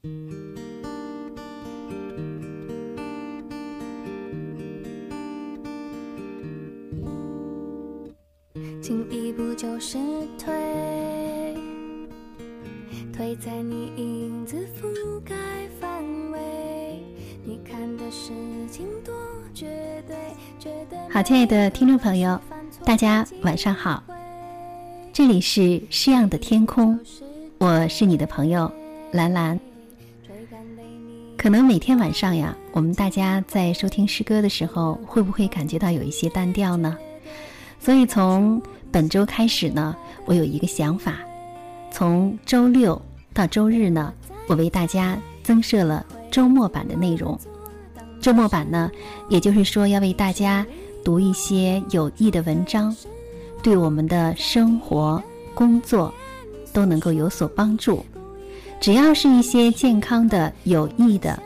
进一步就是退，退在你影子覆盖范围。你看的事情多绝对，绝对。好，亲爱的听众朋友，大家晚上好，这里是诗样的天空，我是你的朋友兰兰。可能每天晚上呀，我们大家在收听诗歌的时候，会不会感觉到有一些单调呢？所以从本周开始呢，我有一个想法，从周六到周日呢，我为大家增设了周末版的内容。周末版呢，也就是说要为大家读一些有益的文章，对我们的生活、工作都能够有所帮助。只要是一些健康的、有益的，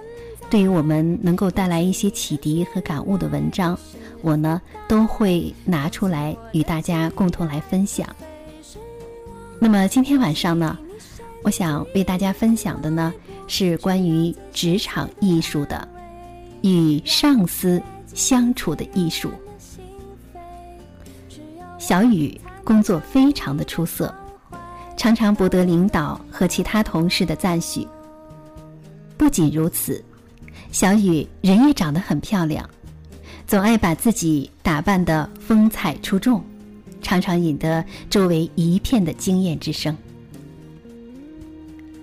对于我们能够带来一些启迪和感悟的文章，我呢都会拿出来与大家共同来分享。那么今天晚上呢，我想为大家分享的呢是关于职场艺术的，与上司相处的艺术。小雨工作非常的出色。常常博得领导和其他同事的赞许。不仅如此，小雨人也长得很漂亮，总爱把自己打扮得风采出众，常常引得周围一片的惊艳之声。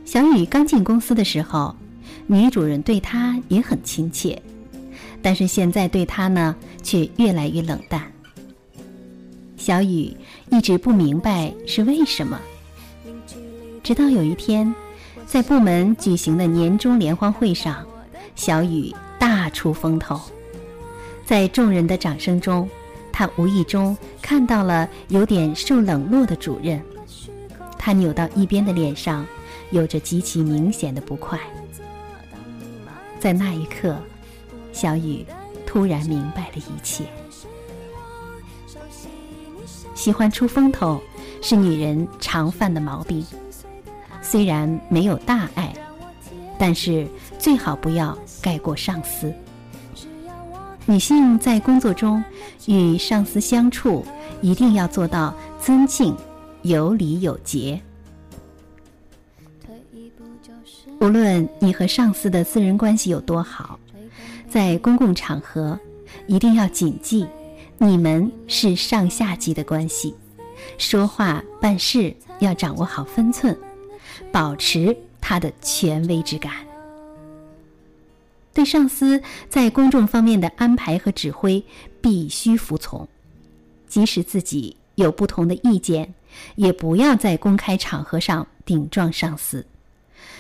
小雨刚进公司的时候，女主人对她也很亲切，但是现在对她呢，却越来越冷淡。小雨一直不明白是为什么。直到有一天，在部门举行的年终联欢会上，小雨大出风头。在众人的掌声中，他无意中看到了有点受冷落的主任，他扭到一边的脸上有着极其明显的不快。在那一刻，小雨突然明白了一切。喜欢出风头是女人常犯的毛病。虽然没有大碍，但是最好不要盖过上司。女性在工作中与上司相处，一定要做到尊敬、有礼有节。无论你和上司的私人关系有多好，在公共场合一定要谨记，你们是上下级的关系，说话办事要掌握好分寸。保持他的权威之感，对上司在公众方面的安排和指挥必须服从，即使自己有不同的意见，也不要在公开场合上顶撞上司，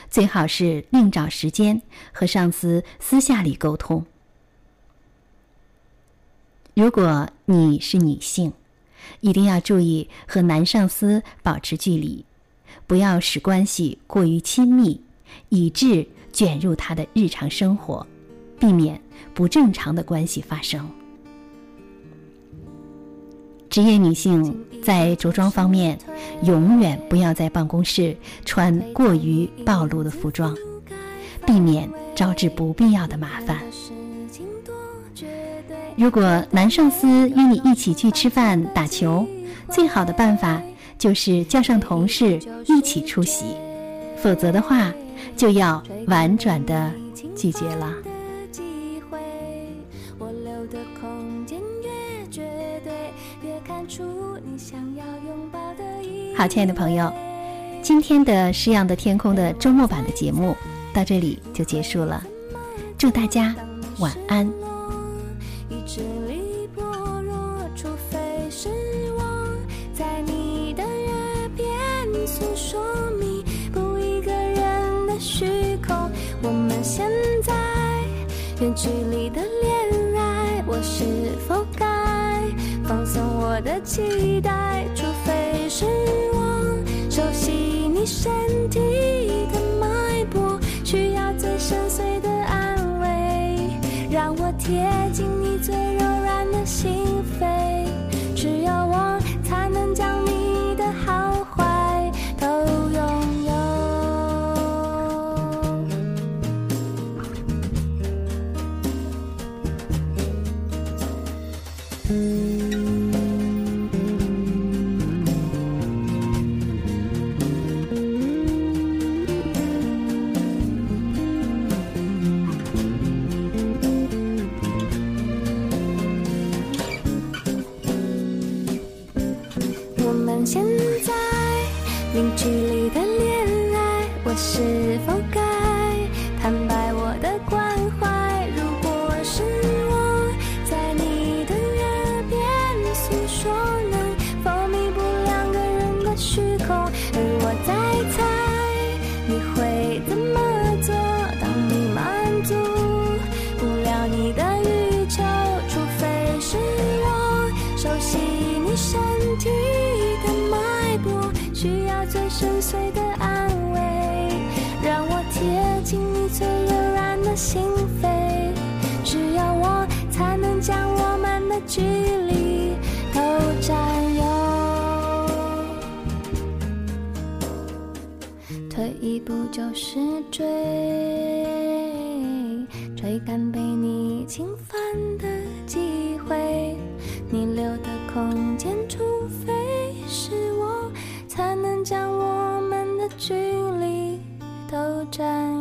最好是另找时间和上司私下里沟通。如果你是女性，一定要注意和男上司保持距离。不要使关系过于亲密，以致卷入他的日常生活，避免不正常的关系发生。职业女性在着装方面，永远不要在办公室穿过于暴露的服装，避免招致不必要的麻烦。如果男上司约你一起去吃饭、打球，最好的办法。就是叫上同事一起出席，否则的话就要婉转的拒绝了。好，亲爱的朋友，今天的诗样的天空的周末版的节目到这里就结束了，祝大家晚安。远距离的恋爱，我是否该放松我的期待？除非是我熟悉你身体的脉搏，需要最深邃的安慰，让我贴近你最柔软的心我们现在零距离的恋爱，我是否该？空？而我在猜你会怎么做，当你满足不了你的欲求，除非是我熟悉你身体的脉搏，需要最深邃的不就是追，追赶被你侵犯的机会。你留的空间，除非是我，才能将我们的距离都占